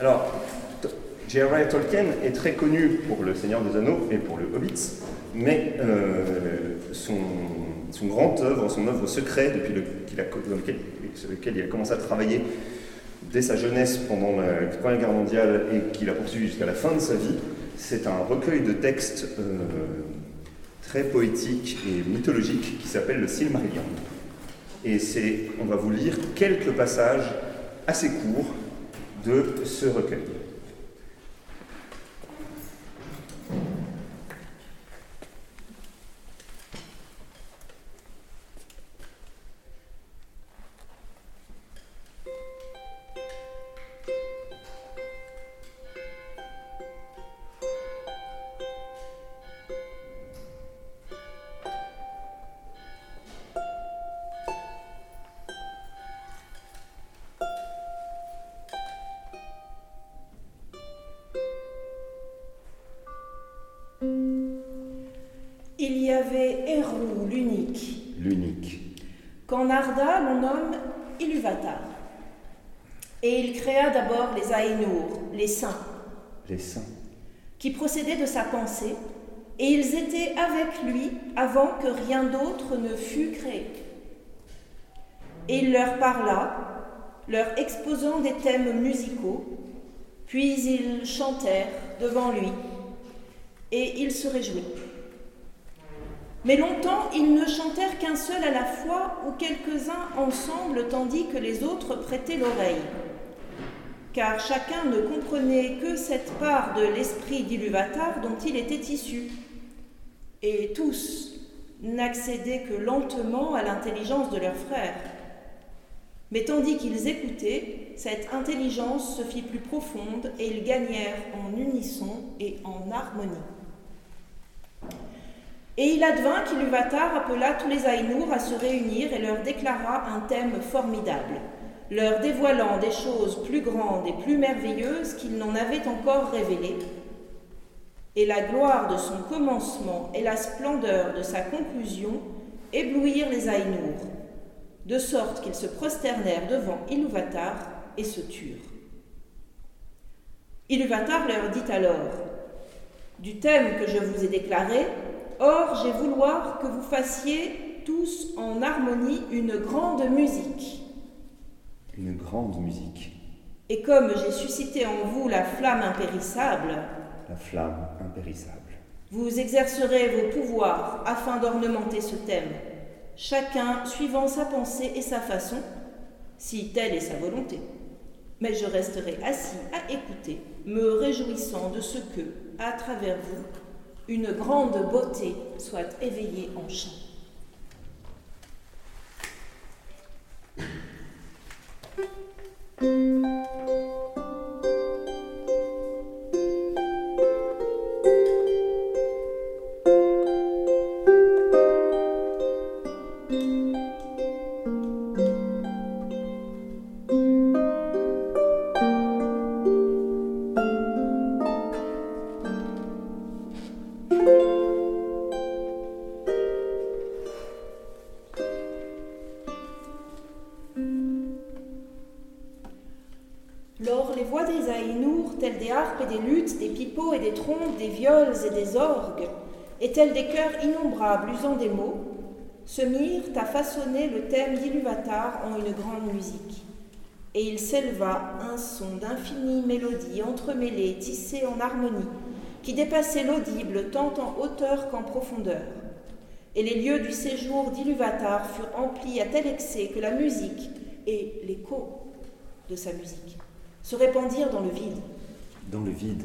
Alors, J.R.R. Tolkien est très connu pour Le Seigneur des Anneaux et pour Le Hobbit, mais euh, son, son grande œuvre, son œuvre secret, depuis le, lequel, sur lequel il a commencé à travailler dès sa jeunesse pendant la Première Guerre mondiale et qu'il a poursuivi jusqu'à la fin de sa vie, c'est un recueil de textes euh, très poétique et mythologique qui s'appelle le Silmarillion. Et c'est, on va vous lire quelques passages assez courts de ce recueil. Et il créa d'abord les Aïnour, les saints. Les saints. Qui procédaient de sa pensée, et ils étaient avec lui avant que rien d'autre ne fût créé. Et il leur parla, leur exposant des thèmes musicaux, puis ils chantèrent devant lui, et il se réjouit. Mais longtemps, ils ne chantèrent qu'un seul à la fois ou quelques-uns ensemble, tandis que les autres prêtaient l'oreille. Car chacun ne comprenait que cette part de l'esprit d'Iluvatar dont il était issu. Et tous n'accédaient que lentement à l'intelligence de leurs frères. Mais tandis qu'ils écoutaient, cette intelligence se fit plus profonde et ils gagnèrent en unisson et en harmonie. Et il advint qu'Iluvatar appela tous les Aïnours à se réunir et leur déclara un thème formidable, leur dévoilant des choses plus grandes et plus merveilleuses qu'ils n'en avaient encore révélées. Et la gloire de son commencement et la splendeur de sa conclusion éblouirent les Aïnours, de sorte qu'ils se prosternèrent devant Iluvatar et se turent. Iluvatar leur dit alors Du thème que je vous ai déclaré, Or, j'ai vouloir que vous fassiez tous en harmonie une grande musique. Une grande musique. Et comme j'ai suscité en vous la flamme impérissable, la flamme impérissable, vous exercerez vos pouvoirs afin d'ornementer ce thème, chacun suivant sa pensée et sa façon, si telle est sa volonté. Mais je resterai assis à écouter, me réjouissant de ce que, à travers vous, une grande beauté soit éveillée en chant. Des viols et des orgues, et tels des cœurs innombrables usant des mots, se mirent à façonner le thème d'Iluvatar en une grande musique. Et il s'éleva un son d'infinie mélodie entremêlée, tissée en harmonie, qui dépassait l'audible tant en hauteur qu'en profondeur. Et les lieux du séjour d'Iluvatar furent emplis à tel excès que la musique et l'écho de sa musique se répandirent dans le vide. Dans le vide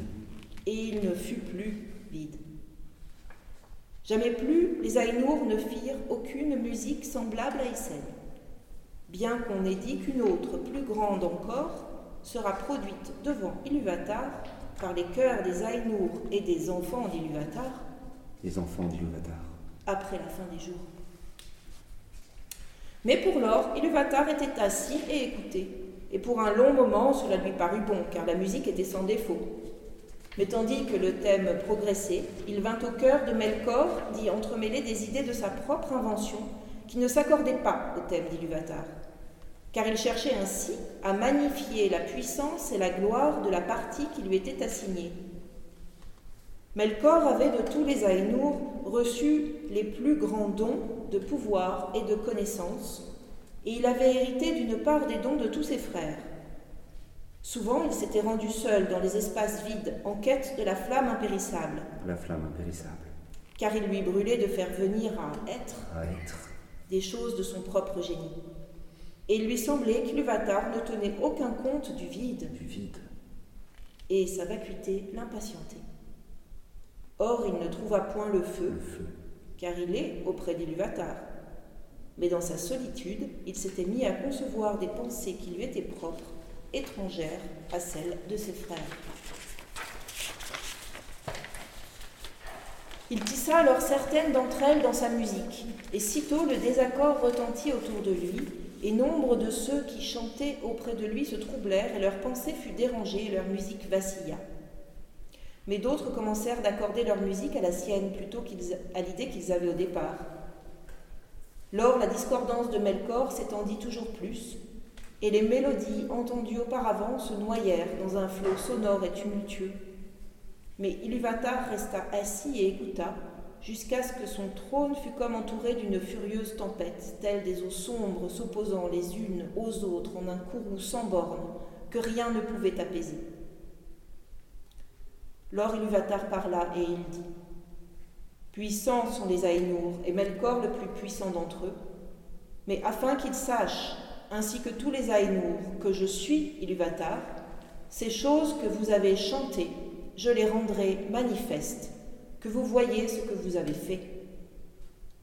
et il ne fut plus vide. Jamais plus les Aïnours ne firent aucune musique semblable à Essen, bien qu'on ait dit qu'une autre, plus grande encore, sera produite devant Iluvatar par les chœurs des Aïnours et des enfants d'Iluvatar. Les enfants d'Iluvatar. Après la fin des jours. Mais pour lors, Iluvatar était assis et écoutait, et pour un long moment cela lui parut bon, car la musique était sans défaut. Mais tandis que le thème progressait, il vint au cœur de Melkor d'y entremêler des idées de sa propre invention qui ne s'accordaient pas au thème d'Iluvatar. car il cherchait ainsi à magnifier la puissance et la gloire de la partie qui lui était assignée. Melkor avait de tous les Aïnours reçu les plus grands dons de pouvoir et de connaissance, et il avait hérité d'une part des dons de tous ses frères. Souvent, il s'était rendu seul dans les espaces vides en quête de la flamme impérissable. La flamme impérissable. Car il lui brûlait de faire venir à être, à être. des choses de son propre génie. Et il lui semblait qu'Iluvatar ne tenait aucun compte du vide. Du vide. Et sa vacuité l'impatientait. Or, il ne trouva point le feu, Le feu. car il est auprès d'Iluvatar. Mais dans sa solitude, il s'était mis à concevoir des pensées qui lui étaient propres, étrangères à celles de ses frères. Il tissa alors certaines d'entre elles dans sa musique, et sitôt le désaccord retentit autour de lui, et nombre de ceux qui chantaient auprès de lui se troublèrent, et leur pensée fut dérangée, et leur musique vacilla. Mais d'autres commencèrent d'accorder leur musique à la sienne plutôt qu'ils- à l'idée qu'ils avaient au départ. Lors, la discordance de Melkor s'étendit toujours plus, et les mélodies entendues auparavant se noyèrent dans un flot sonore et tumultueux. Mais Iluvatar resta assis et écouta, jusqu'à ce que son trône fût comme entouré d'une furieuse tempête, telle des eaux sombres s'opposant les unes aux autres en un courroux sans bornes, que rien ne pouvait apaiser. Lors Iluvatar parla et il dit Puissants sont les Aïnours et Melkor le plus puissant d'entre eux, mais afin qu'ils sachent, ainsi que tous les Aïnours, que je suis Iluvatar, ces choses que vous avez chantées, je les rendrai manifestes, que vous voyez ce que vous avez fait.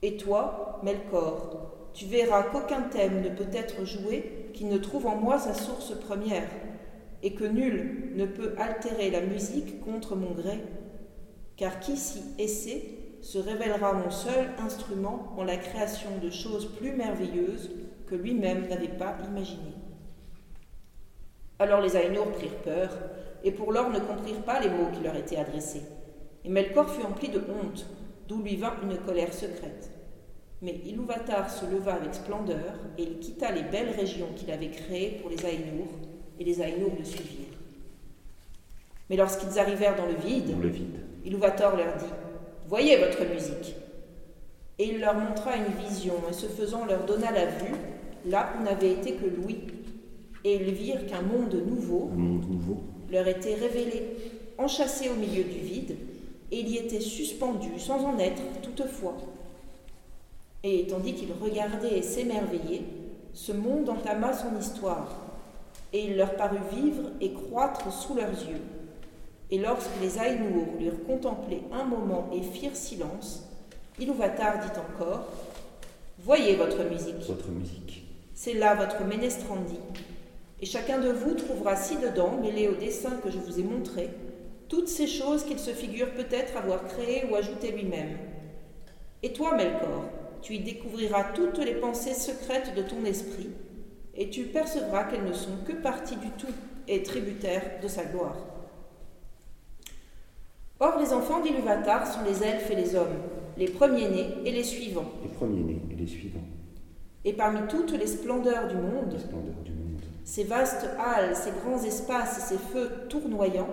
Et toi, Melkor, tu verras qu'aucun thème ne peut être joué qui ne trouve en moi sa source première, et que nul ne peut altérer la musique contre mon gré, car qui s'y essaie se révélera mon seul instrument en la création de choses plus merveilleuses que lui-même n'avait pas imaginées. Alors les Aïnours prirent peur, et pour lors ne comprirent pas les mots qui leur étaient adressés. Et Melkor fut empli de honte, d'où lui vint une colère secrète. Mais Iluvatar se leva avec splendeur, et il quitta les belles régions qu'il avait créées pour les Aïnours, et les Aïnours le suivirent. Mais lorsqu'ils arrivèrent dans le vide, Dans le vide. Iluvatar leur dit Voyez votre musique. Et il leur montra une vision, et ce faisant leur donna la vue, là où n'avait été que Louis. Et ils virent qu'un monde nouveau monde nouveau. leur était révélé, enchâssé au milieu du vide, et il y était suspendu sans en être toutefois. Et tandis qu'ils regardaient et s'émerveillaient, ce monde entama son histoire, et il leur parut vivre et croître sous leurs yeux. Et lorsque les Aïnours l'eurent contemplé un moment et firent silence, Iluvatar dit encore Voyez votre musique, Votre musique. c'est là votre ménestrandi. Et chacun de vous trouvera ci-dedans, mêlé au dessin que je vous ai montré, toutes ces choses qu'il se figure peut-être avoir créées ou ajoutées lui-même. Et toi, Melkor, tu y découvriras toutes les pensées secrètes de ton esprit, et tu percevras qu'elles ne sont que partie du tout et tributaires de sa gloire. Or, les enfants d'Iluvatar sont les elfes et les hommes, les premiers-nés et les suivants. Les premiers-nés et les suivants. Et parmi toutes les splendeurs du monde, du ces vastes halles, ces grands espaces et ces feux tournoyants,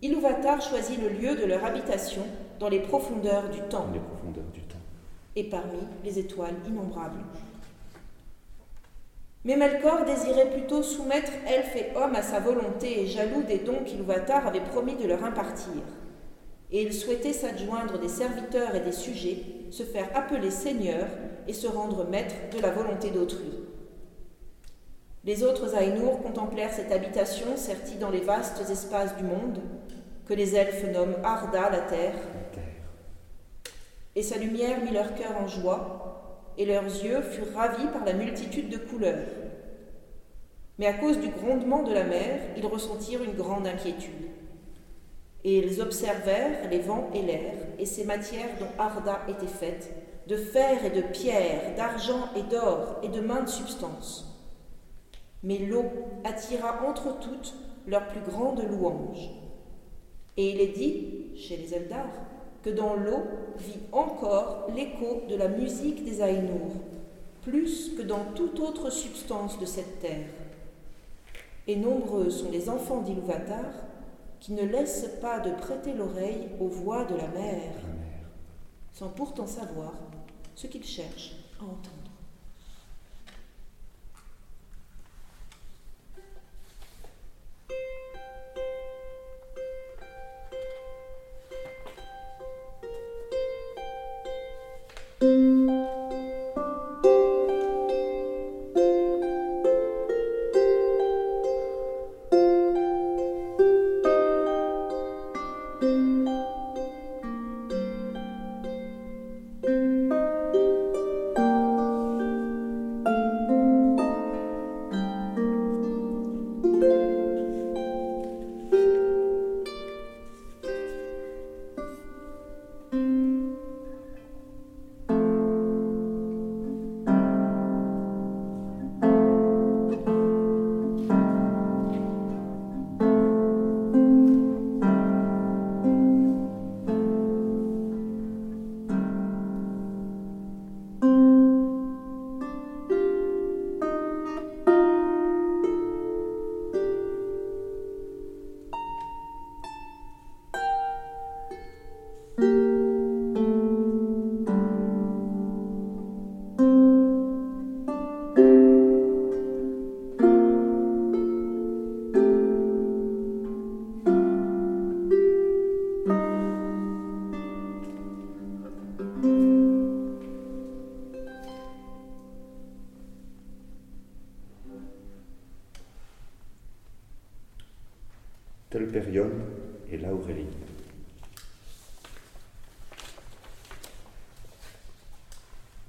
Iluvatar choisit le lieu de leur habitation dans les profondeurs du temps Dans les profondeurs du temps. et parmi les étoiles innombrables. Mais Melkor désirait plutôt soumettre elfes et hommes à sa volonté et jaloux des dons qu'Iluvatar avait promis de leur impartir. Et il souhaitait s'adjoindre des serviteurs et des sujets, se faire appeler seigneur et se rendre maître de la volonté d'autrui. Les autres Aïnours contemplèrent cette habitation sertie dans les vastes espaces du monde, que les elfes nomment Arda, la terre, et sa lumière mit leur cœur en joie, et leurs yeux furent ravis par la multitude de couleurs. Mais à cause du grondement de la mer, ils ressentirent une grande inquiétude. Et ils observèrent les vents et l'air, et ces matières dont Arda était faite, de fer et de pierre, d'argent et d'or, et de maintes substances. Mais l'eau attira entre toutes leur plus grande louange. Et il est dit, chez les Eldar, que dans l'eau vit encore l'écho de la musique des Aïnours, plus que dans toute autre substance de cette terre. Et nombreux sont les enfants d'Iluvatar qui ne laissent pas de prêter l'oreille aux voix de la mer, sans pourtant savoir ce qu'ils cherchent à entendre.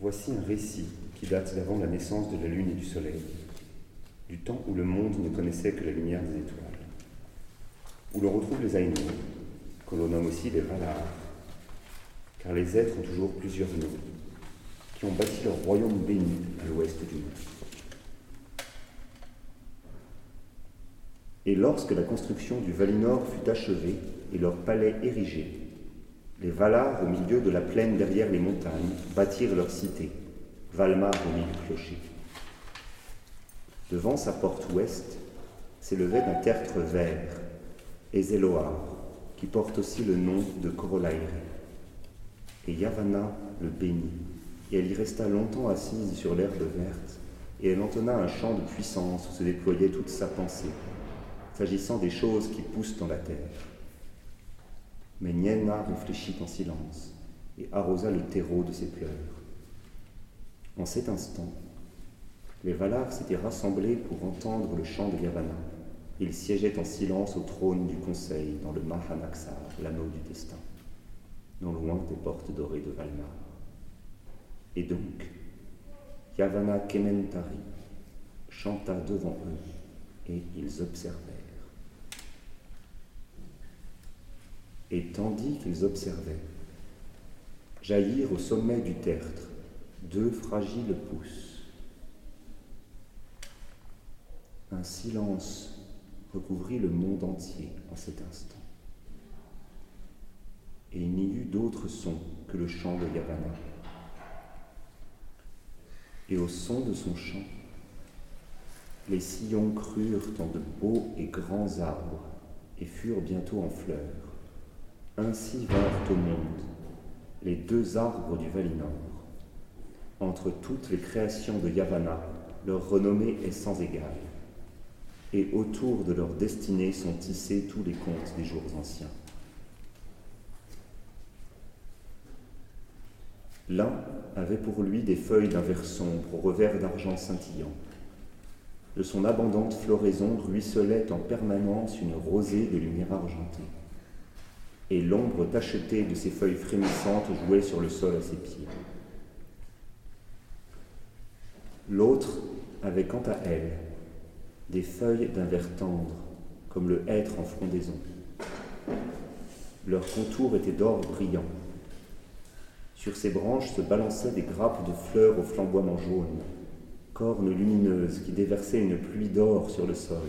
Voici un récit qui date d'avant la naissance de la lune et du soleil, du temps où le monde ne connaissait que la lumière des étoiles, où l'on retrouve les Aïnous, que l'on nomme aussi les Valar, car les êtres ont toujours plusieurs noms, qui ont bâti leur royaume béni à l'ouest du monde. Et lorsque la construction du Valinor fut achevée et leur palais érigé, les Valar, au milieu de la plaine derrière les montagnes, bâtirent leur cité, Valmar au milieu du clocher. Devant sa porte ouest s'élevait un tertre vert, Ezeloar, qui porte aussi le nom de Corolaïre. Et Yavanna le bénit, et elle y resta longtemps assise sur l'herbe verte, et elle entonna un chant de puissance où se déployait toute sa pensée s'agissant des choses qui poussent dans la terre. Mais Nienna réfléchit en silence et arrosa le terreau de ses pleurs. En cet instant, les Valar s'étaient rassemblés pour entendre le chant de Yavanna. Ils siégeaient en silence au trône du conseil dans le Mahanaxar, l'anneau du destin, non loin des portes dorées de Valmar. Et donc, Yavanna Kementari chanta devant eux et ils observaient. Et tandis qu'ils observaient, jaillir au sommet du tertre deux fragiles pousses. Un silence recouvrit le monde entier en cet instant. Et il n'y eut d'autre son que le chant de Yavanna. Et au son de son chant, les sillons crurent en de beaux et grands arbres et furent bientôt en fleurs. Ainsi vinrent au monde les deux arbres du Valinor. Entre toutes les créations de Yavanna, leur renommée est sans égale. Et autour de leur destinée sont tissés tous les contes des jours anciens. L'un avait pour lui des feuilles d'un vert sombre au revers d'argent scintillant. De son abondante floraison ruisselait en permanence une rosée de lumière argentée et l'ombre tachetée de ses feuilles frémissantes jouait sur le sol à ses pieds. L'autre avait quant à elle des feuilles d'un vert tendre, comme le hêtre en frondaison. Leur contour était d'or brillant. Sur ses branches se balançaient des grappes de fleurs au flamboiement jaune, cornes lumineuses qui déversaient une pluie d'or sur le sol.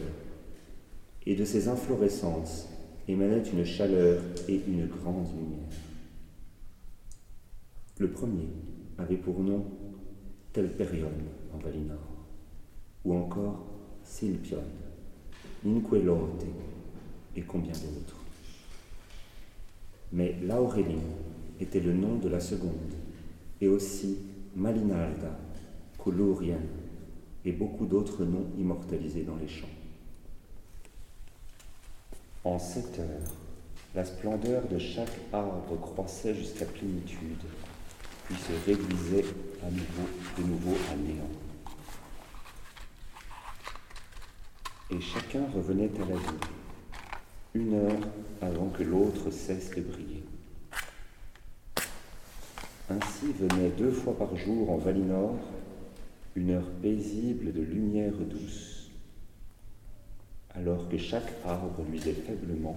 Et de ces inflorescences, émanait une chaleur et une grande lumière. Le premier avait pour nom Telperion en Valinor, ou encore Silpion, Inquelote et combien d'autres. Mais Laureline était le nom de la seconde, et aussi Malinalda, Colurien et beaucoup d'autres noms immortalisés dans les champs. En sept heures, la splendeur de chaque arbre croissait jusqu'à plénitude, puis se réduisait à nouveau, de nouveau à néant. Et chacun revenait à la vie, une heure avant que l'autre cesse de briller. Ainsi venait deux fois par jour en Valinor une heure paisible de lumière douce, alors que chaque arbre luisait faiblement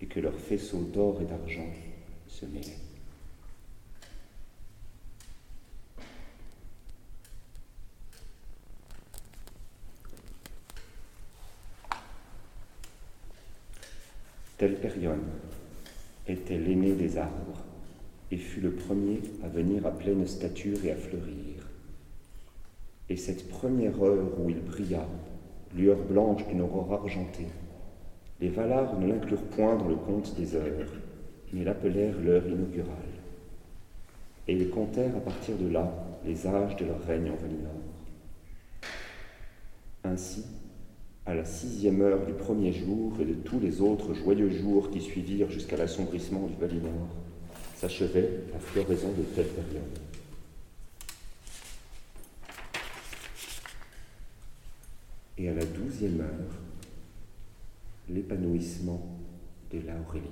et que leurs faisceaux d'or et d'argent se mêlaient. Telperion était l'aîné des arbres et fut le premier à venir à pleine stature et à fleurir. Et cette première heure où il brilla, lueur blanche d'une aurore argentée, les Valar ne l'inclurent point dans le compte des heures, mais l'appelèrent l'heure inaugurale. Et ils comptèrent à partir de là les âges de leur règne en Valinor. Ainsi, à la sixième heure du premier jour et de tous les autres joyeux jours qui suivirent jusqu'à l'assombrissement du Valinor, s'achevait la floraison de telle période. Et à la douzième heure, l'épanouissement de l'auréline.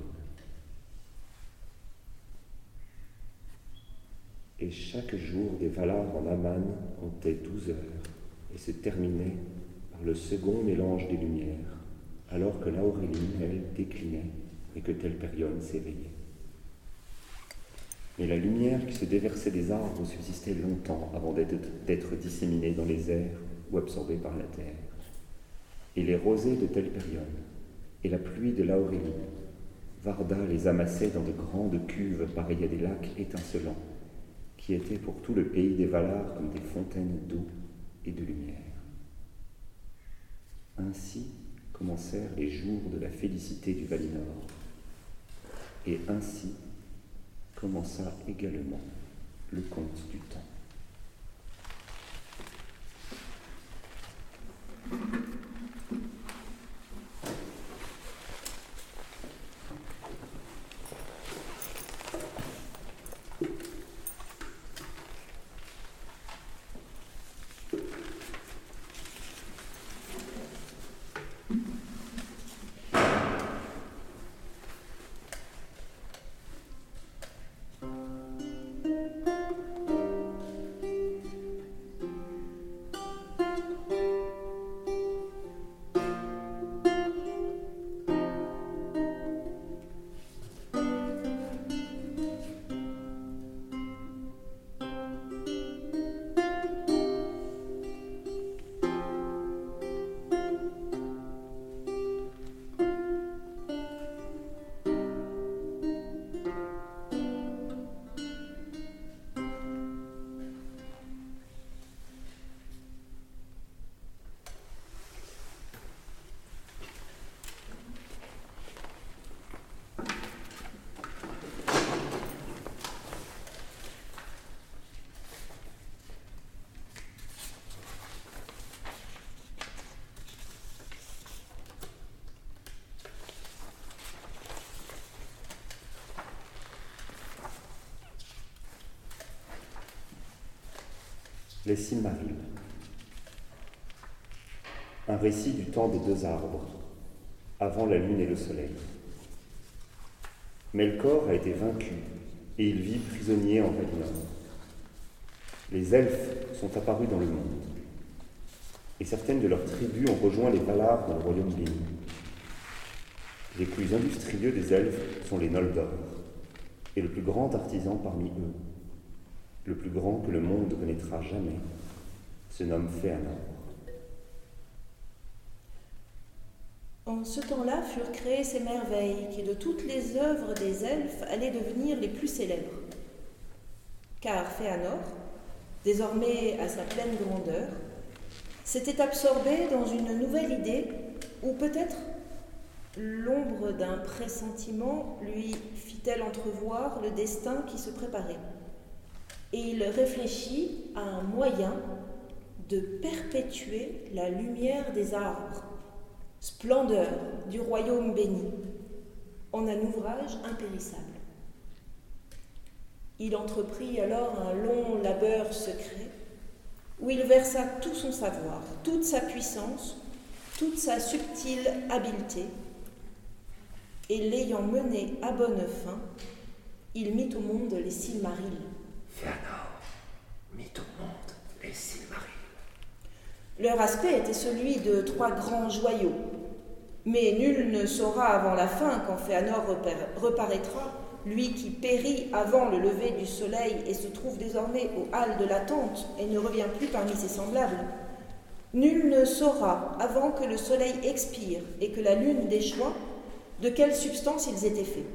Et chaque jour des Valar en Aman comptait douze heures et se terminait par le second mélange des lumières, alors que l'auréline, elle, déclinait et que Telperion s'éveillait. Mais la lumière qui se déversait des arbres subsistait longtemps avant d'être disséminée dans les airs ou absorbée par la terre. Et les rosées de Telperion et la pluie de l'Aurélie, Varda les amassait dans de grandes cuves pareilles à des lacs étincelants, qui étaient pour tout le pays des Valar comme des fontaines d'eau et de lumière. Ainsi commencèrent les jours de la félicité du Valinor, et ainsi commença également le conte du temps. Les Silmarils. Un récit du temps des deux arbres, avant la lune et le soleil. Melkor a été vaincu et il vit prisonnier en Valinor. Les elfes sont apparus dans le monde et certaines de leurs tribus ont rejoint les Valar dans le royaume d'In. Les plus industrieux des elfes sont les Noldor et le plus grand artisan parmi eux le plus grand que le monde connaîtra jamais, se nomme Féanor. En ce temps-là furent créées ces merveilles qui, de toutes les œuvres des elfes, allaient devenir les plus célèbres. Car Féanor, désormais à sa pleine grandeur, s'était absorbé dans une nouvelle idée, ou peut-être l'ombre d'un pressentiment lui fit-elle entrevoir le destin qui se préparait. Et il réfléchit à un moyen de perpétuer la lumière des arbres, splendeur du royaume béni, en un ouvrage impérissable. Il entreprit alors un long labeur secret où il versa tout son savoir, toute sa puissance, toute sa subtile habileté, et l'ayant mené à bonne fin, il mit au monde les Silmarils. Mit monde les. Leur aspect était celui de trois grands joyaux, mais nul ne saura avant la fin quand Fëanor reparaîtra lui qui périt avant le lever du soleil et se trouve désormais aux halles de l'attente et ne revient plus parmi ses semblables, nul ne saura, avant que le soleil expire et que la lune déchoit, de quelle substance ils étaient faits.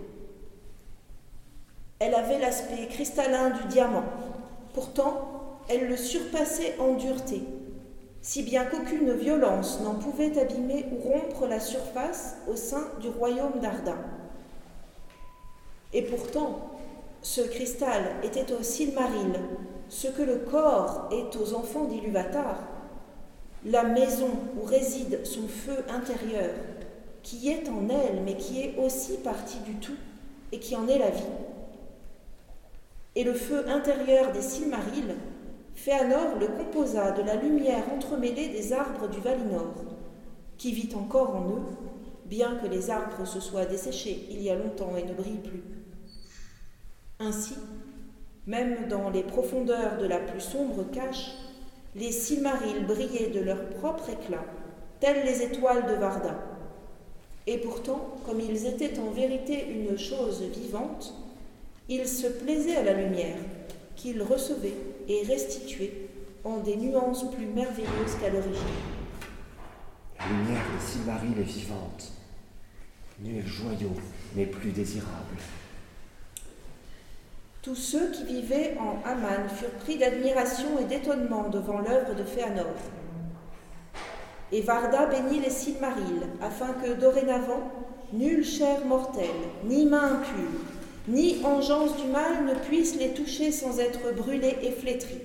Elle avait l'aspect cristallin du diamant, pourtant elle le surpassait en dureté, si bien qu'aucune violence n'en pouvait abîmer ou rompre la surface au sein du royaume d'Ardin. Et pourtant, ce cristal était au Silmaril, ce que le corps est aux enfants d'Iluvatar, la maison où réside son feu intérieur, qui est en elle, mais qui est aussi partie du tout, et qui en est la vie. Et le feu intérieur des Silmarils, Féanor le composa de la lumière entremêlée des arbres du Valinor, qui vit encore en eux, bien que les arbres se soient desséchés il y a longtemps et ne brillent plus. Ainsi, même dans les profondeurs de la plus sombre cache, les Silmarils brillaient de leur propre éclat, telles les étoiles de Varda. Et pourtant, comme ils étaient en vérité une chose vivante, ils se plaisaient à la lumière, qu'ils recevaient et restituaient en des nuances plus merveilleuses qu'à l'origine. La lumière des Silmarils est vivante. Nul joyau n'est plus désirable. Tous ceux qui vivaient en Aman furent pris d'admiration et d'étonnement devant l'œuvre de Féanor. Et Varda bénit les Silmarils, afin que dorénavant, nulle chair mortelle, ni main impure, ni engeance du mal ne puisse les toucher sans être brûlés et flétris.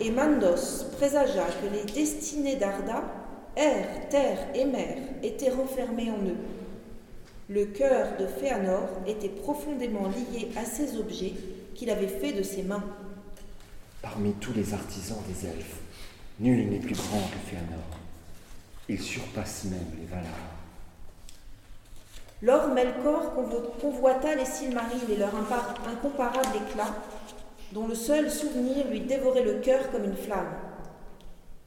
Et Mandos présagea que les destinées d'Arda, air, terre et mer, étaient renfermées en eux le cœur de Féanor était profondément lié à ces objets qu'il avait faits de ses mains. Parmi tous les artisans des elfes, nul n'est plus grand que Féanor. Il surpasse même les Valar. Lors Melkor convoita les Silmarils et leur incomparable éclat, dont le seul souvenir lui dévorait le cœur comme une flamme.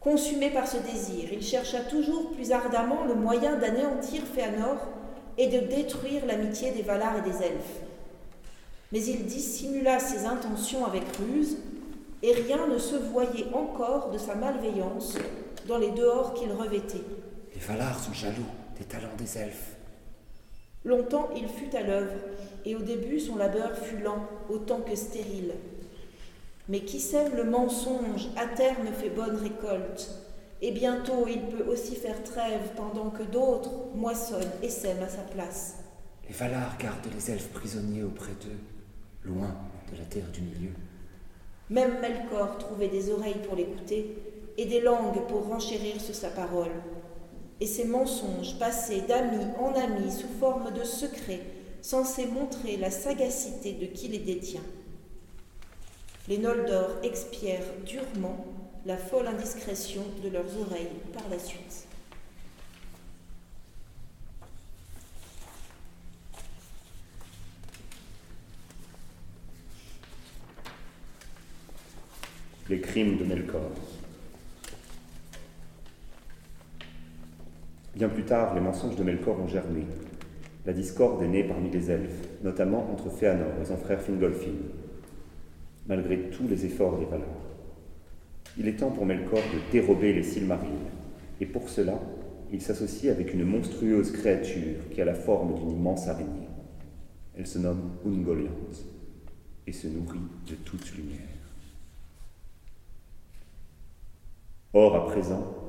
Consumé par ce désir, il chercha toujours plus ardemment le moyen d'anéantir Féanor et de détruire l'amitié des Valar et des Elfes. Mais il dissimula ses intentions avec ruse, et rien ne se voyait encore de sa malveillance dans les dehors qu'il revêtait. Les Valar sont jaloux des talents des Elfes. Longtemps il fut à l'œuvre, et au début son labeur fut lent autant que stérile. Mais qui sème le mensonge à terme fait bonne récolte, et bientôt il peut aussi faire trêve pendant que d'autres moissonnent et sèment à sa place. Les Valar gardent les elfes prisonniers auprès d'eux, loin de la terre du milieu. Même Melkor trouvait des oreilles pour l'écouter et des langues pour renchérir sur sa parole. Et ces mensonges passaient d'ami en ami sous forme de secrets censés montrer la sagacité de qui les détient. Les Noldor expièrent durement la folle indiscrétion de leurs oreilles par la suite. Les crimes de Melkor. Bien plus tard, les mensonges de Melkor ont germé. La discorde est née parmi les elfes, notamment entre Féanor et son frère Fingolfin, malgré tous les efforts des Valar. Il est temps pour Melkor de dérober les Silmarils, et pour cela, il s'associe avec une monstrueuse créature qui a la forme d'une immense araignée. Elle se nomme Ungoliant et se nourrit de toute lumière. Or, à présent,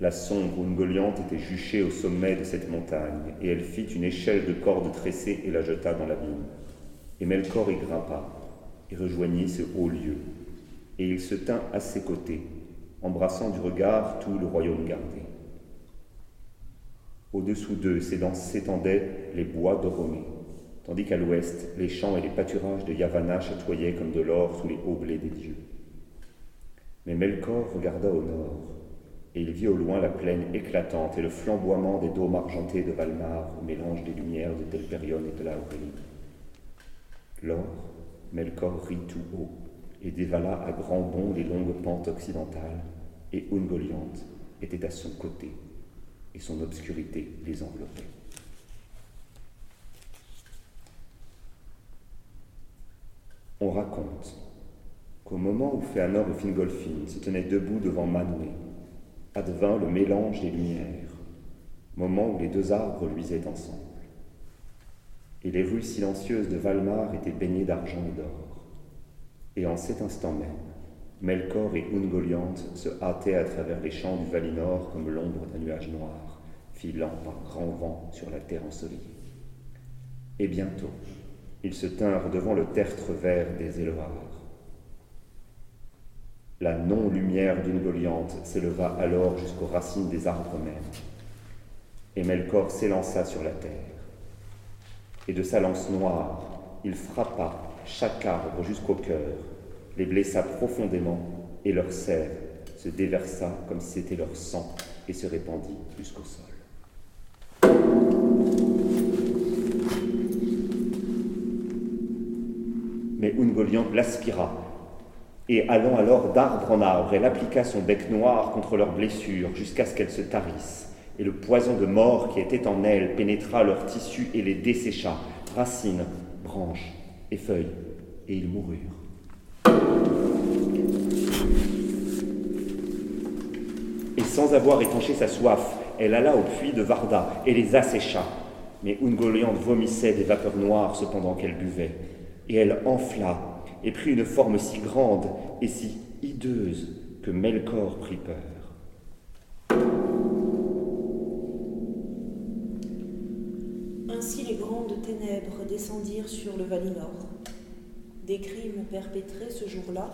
la sombre Ungoliante était juchée au sommet de cette montagne, et elle fit une échelle de cordes tressées et la jeta dans l'abîme. Et Melkor y grimpa, et rejoignit ce haut lieu, et il se tint à ses côtés, embrassant du regard tout le royaume gardé. Au-dessous d'eux s'étendaient les bois de Romée, tandis qu'à l'ouest, les champs et les pâturages de Yavanna chatoyaient comme de l'or sous les hauts blés des dieux. Mais Melkor regarda au nord, et il vit au loin la plaine éclatante et le flamboiement des dômes argentés de Valmar au mélange des lumières de Telperion et de la Aurélie. Lors, Melkor rit tout haut et dévala à grands bonds les longues pentes occidentales, et Ungoliant était à son côté, et son obscurité les enveloppait. On raconte qu'au moment où Fëanor et Fingolfin se tenaient debout devant Manwë, advint le mélange des lumières, moment où les deux arbres luisaient ensemble. Et les rues silencieuses de Valmar étaient baignées d'argent et d'or. Et en cet instant même, Melkor et Ungoliant se hâtaient à travers les champs du Valinor comme l'ombre d'un nuage noir, filant par grand vent sur la terre ensoleillée. Et bientôt, ils se tinrent devant le tertre vert des Éloirs. La non-lumière d'une Goliante s'éleva alors jusqu'aux racines des arbres mêmes. Et Melkor s'élança sur la terre. Et de sa lance noire, il frappa chaque arbre jusqu'au cœur, les blessa profondément, et leur sève se déversa comme si c'était leur sang et se répandit jusqu'au sol. Mais Ungoliant l'aspira, et allant alors d'arbre en arbre, elle appliqua son bec noir contre leurs blessures jusqu'à ce qu'elles se tarissent, et le poison de mort qui était en elles pénétra leurs tissus et les dessécha, racines, branches et feuilles, et ils moururent. Et sans avoir étanché sa soif, elle alla au puits de Varda et les assécha. Mais Ungoliant vomissait des vapeurs noires cependant qu'elle buvait, et elle enfla et prit une forme si grande et si hideuse que Melkor prit peur. Ainsi les grandes ténèbres descendirent sur le Valinor. Des crimes perpétrés ce jour-là,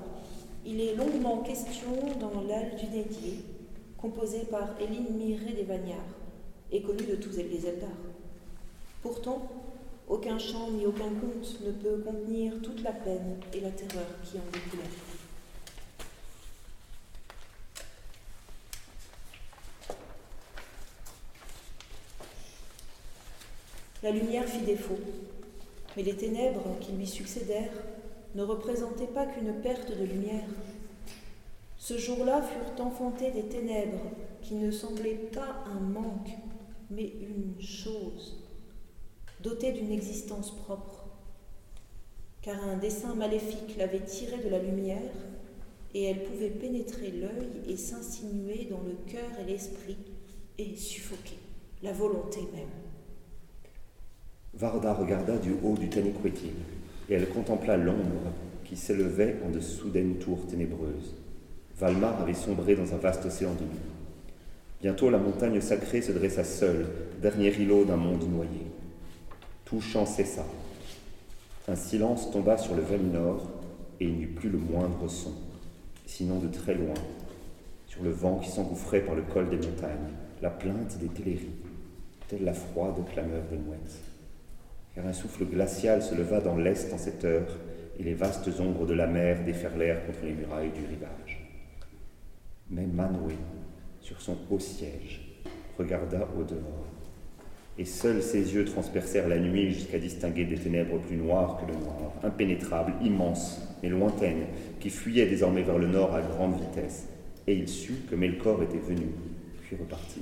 il est longuement question dans l'Al du Dédié, composé par Éline Miré des Vagnards et connu de tous les Eldar. Pourtant, aucun chant ni aucun conte ne peut contenir toute la peine et la terreur qui en découlait. La lumière fit défaut, mais les ténèbres qui lui succédèrent ne représentaient pas qu'une perte de lumière. Ce jour-là furent enfantées des ténèbres qui ne semblaient pas un manque, mais une chose, dotée d'une existence propre, car un dessein maléfique l'avait tirée de la lumière, et elle pouvait pénétrer l'œil et s'insinuer dans le cœur et l'esprit, et suffoquer la volonté même. Varda regarda du haut du Taniquetil, et elle contempla l'ombre qui s'élevait en de soudaines tours ténébreuses. Valmar avait sombré dans un vaste océan de nuit. Bientôt la montagne sacrée se dressa seule, dernier îlot d'un monde noyé. Tout chant cessa. Un silence tomba sur le Valinor, et il n'y eut plus le moindre son, sinon de très loin, sur le vent qui s'engouffrait par le col des montagnes, la plainte des téléries, telle la froide clameur des mouettes car un souffle glacial se leva dans l'est en cette heure, et les vastes ombres de la mer déferlèrent contre les murailles du rivage. Mais Manwë, sur son haut siège, regarda au dehors, et seuls ses yeux transpercèrent la nuit jusqu'à distinguer des ténèbres plus noires que le noir, impénétrables, immenses, mais lointaines, qui fuyaient désormais vers le nord à grande vitesse, et il sut que Melkor était venu, puis reparti.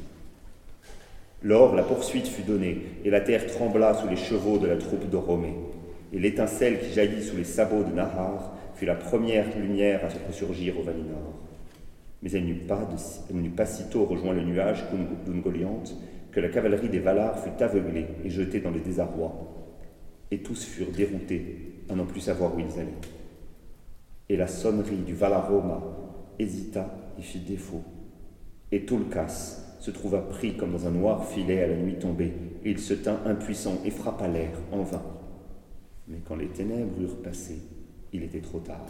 Lors, la poursuite fut donnée, et la terre trembla sous les chevaux de la troupe de Romée. Et l'étincelle qui jaillit sous les sabots de Nahar fut la première lumière à se ressurgir au Valinor. Mais elle n'eut pas, pas, sitôt rejoint le nuage d'Ungoliante que la cavalerie des Valar fut aveuglée et jetée dans le désarroi. Et tous furent déroutés à n'en plus savoir où ils allaient. Et la sonnerie du Valaroma hésita y fit défaut. Et Toulkas se trouva pris comme dans un noir filet à la nuit tombée, et il se tint impuissant et frappa l'air en vain. Mais quand les ténèbres eurent passé, il était trop tard.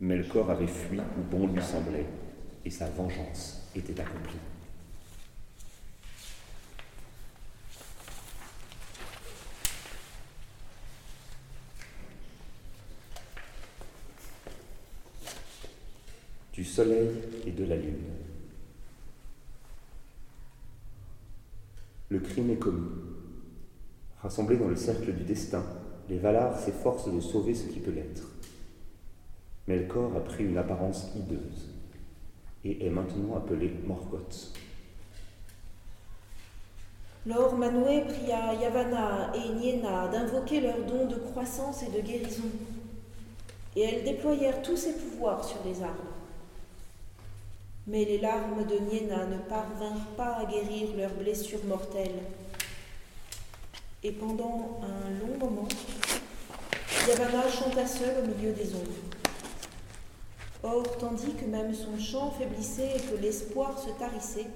Melkor avait fui où bon lui semblait, et sa vengeance était accomplie. Du soleil et de la lune. Le crime est commis. Rassemblés dans le cercle du destin, les Valar s'efforcent de sauver ce qui peut l'être. Melkor a pris une apparence hideuse et est maintenant appelé Morgoth. Lors Manwë pria Yavanna et Niena d'invoquer leurs dons de croissance et de guérison, et elles déployèrent tous ses pouvoirs sur les arbres. Mais les larmes de Niena ne parvinrent pas à guérir leurs blessures mortelles. Et pendant un long moment, Yavanna chanta seule au milieu des ombres. Or, tandis que même son chant faiblissait et que l'espoir se tarissait,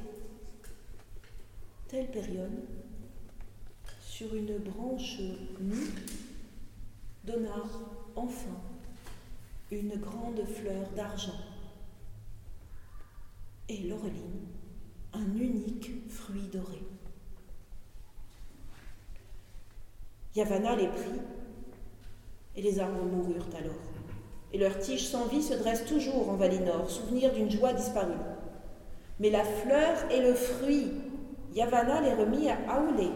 telle période, sur une branche nue, donna enfin une grande fleur d'argent. Et l'aureline, un unique fruit doré. Yavanna les prit, et les arbres moururent alors et leurs tiges sans vie se dressent toujours en Valinor, souvenir d'une joie disparue. Mais la fleur et le fruit, Yavanna les remit à Aoulé,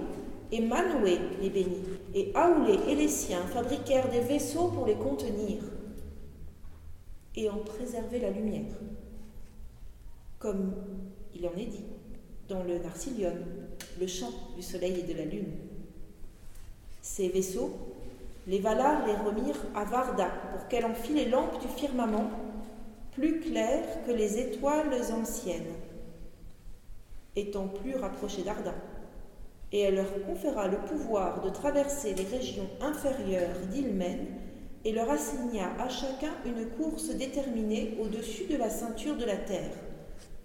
et Manwë les bénit, et Aoulé et les siens fabriquèrent des vaisseaux pour les contenir et en préserver la lumière, comme il en est dit dans le Narcillion, le chant du soleil et de la lune. Ces vaisseaux les Valar les remirent à Varda pour qu'elle en fît les lampes du firmament, plus claires que les étoiles anciennes, étant plus rapprochées d'Arda. Et elle leur conféra le pouvoir de traverser les régions inférieures d'Ilmen et leur assigna à chacun une course déterminée au-dessus de la ceinture de la terre,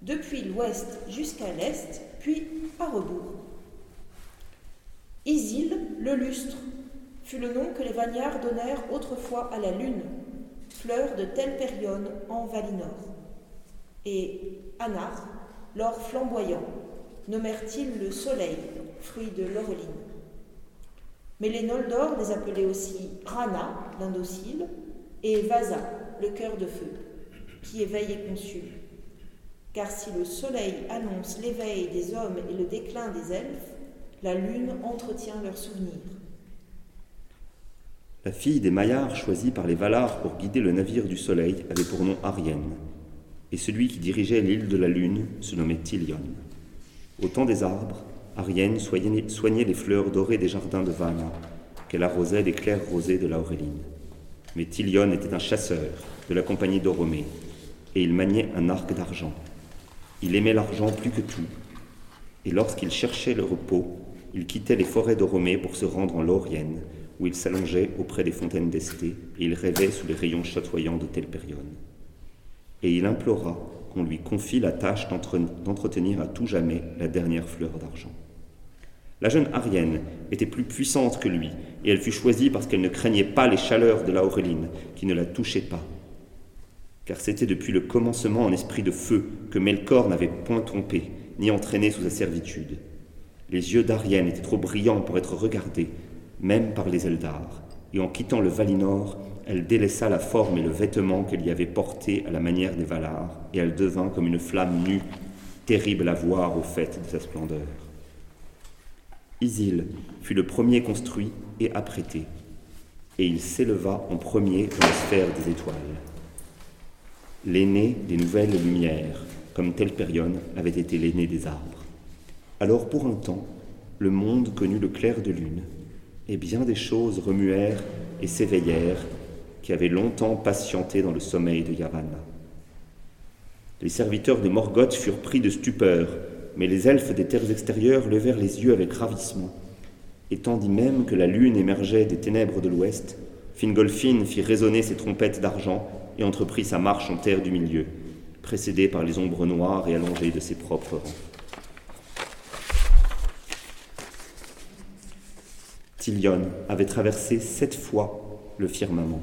depuis l'ouest jusqu'à l'est, puis à rebours. Isil, le lustre, fut le nom que les Vagnards donnèrent autrefois à la lune, fleur de Telperion en Valinor. Et Anar, l'or flamboyant, nommèrent-ils le soleil, fruit de l'aureline. Mais les Noldor les appelaient aussi Rana, l'indocile, et Vasa, le cœur de feu, qui éveille et consume. Car si le soleil annonce l'éveil des hommes et le déclin des elfes, la lune entretient leurs souvenirs. La fille des Maillards choisie par les Valar pour guider le navire du soleil avait pour nom Arienne, et celui qui dirigeait l'île de la Lune se nommait Tilion. Au temps des arbres, Arienne soignait les fleurs dorées des jardins de Vanna, qu'elle arrosait des clairs rosées de l'Auréline. Mais Tilion était un chasseur de la compagnie d'Oromée, et il maniait un arc d'argent. Il aimait l'argent plus que tout, et lorsqu'il cherchait le repos, il quittait les forêts d'Oromée pour se rendre en Laurienne, où il s'allongeait auprès des fontaines d'Esté, et il rêvait sous les rayons chatoyants de Telperion. Et il implora qu'on lui confie la tâche d'entretenir à tout jamais la dernière fleur d'argent. La jeune Arienne était plus puissante que lui, et elle fut choisie parce qu'elle ne craignait pas les chaleurs de la Auréline, qui ne la touchaient pas. Car c'était depuis le commencement en esprit de feu que Melkor n'avait point trompé, ni entraîné sous sa servitude. Les yeux d'Arienne étaient trop brillants pour être regardés, même par les Eldar, et en quittant le Valinor, elle délaissa la forme et le vêtement qu'elle y avait porté à la manière des Valar, et elle devint comme une flamme nue, terrible à voir au fait de sa splendeur. Isil fut le premier construit et apprêté, et il s'éleva en premier dans la sphère des étoiles. L'aîné des nouvelles lumières, comme Telperion avait été l'aîné des arbres. Alors pour un temps, le monde connut le clair de lune, et bien des choses remuèrent et s'éveillèrent qui avaient longtemps patienté dans le sommeil de Yavanna. Les serviteurs de Morgoth furent pris de stupeur, mais les elfes des terres extérieures levèrent les yeux avec ravissement. Et tandis même que la lune émergeait des ténèbres de l'ouest, Fingolfin fit résonner ses trompettes d'argent et entreprit sa marche en terre du milieu, précédé par les ombres noires et allongées de ses propres rangs. Tillion avait traversé sept fois le firmament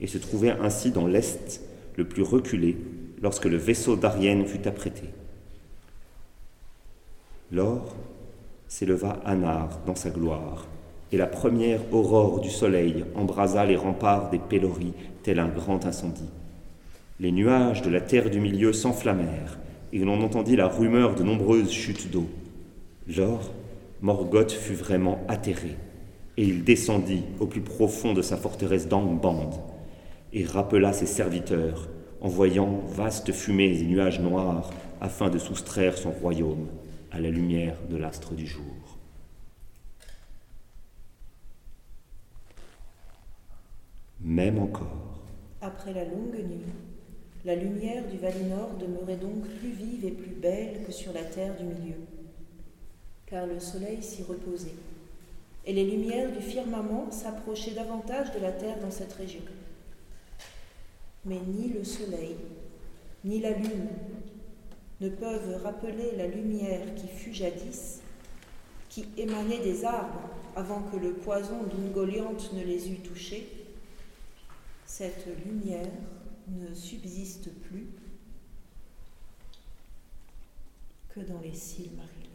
et se trouvait ainsi dans l'est le plus reculé lorsque le vaisseau d'Arienne fut apprêté. Lors s'éleva Anar dans sa gloire, et la première aurore du soleil embrasa les remparts des Pélories tel un grand incendie. Les nuages de la terre du milieu s'enflammèrent, et l'on entendit la rumeur de nombreuses chutes d'eau. Lors, Morgoth fut vraiment atterré, et il descendit au plus profond de sa forteresse d'Angband, et rappela ses serviteurs, en voyant vastes fumées et nuages noirs, afin de soustraire son royaume à la lumière de l'astre du jour. Même encore. Après la longue nuit, la lumière du Valinor demeurait donc plus vive et plus belle que sur la terre du milieu, car le soleil s'y reposait, et les lumières du firmament s'approchaient davantage de la terre dans cette région. Mais ni le soleil, ni la lune ne peuvent rappeler la lumière qui fut jadis, qui émanait des arbres avant que le poison d'Ungoliante ne les eût touchés cette lumière ne subsiste plus que dans les cils marines.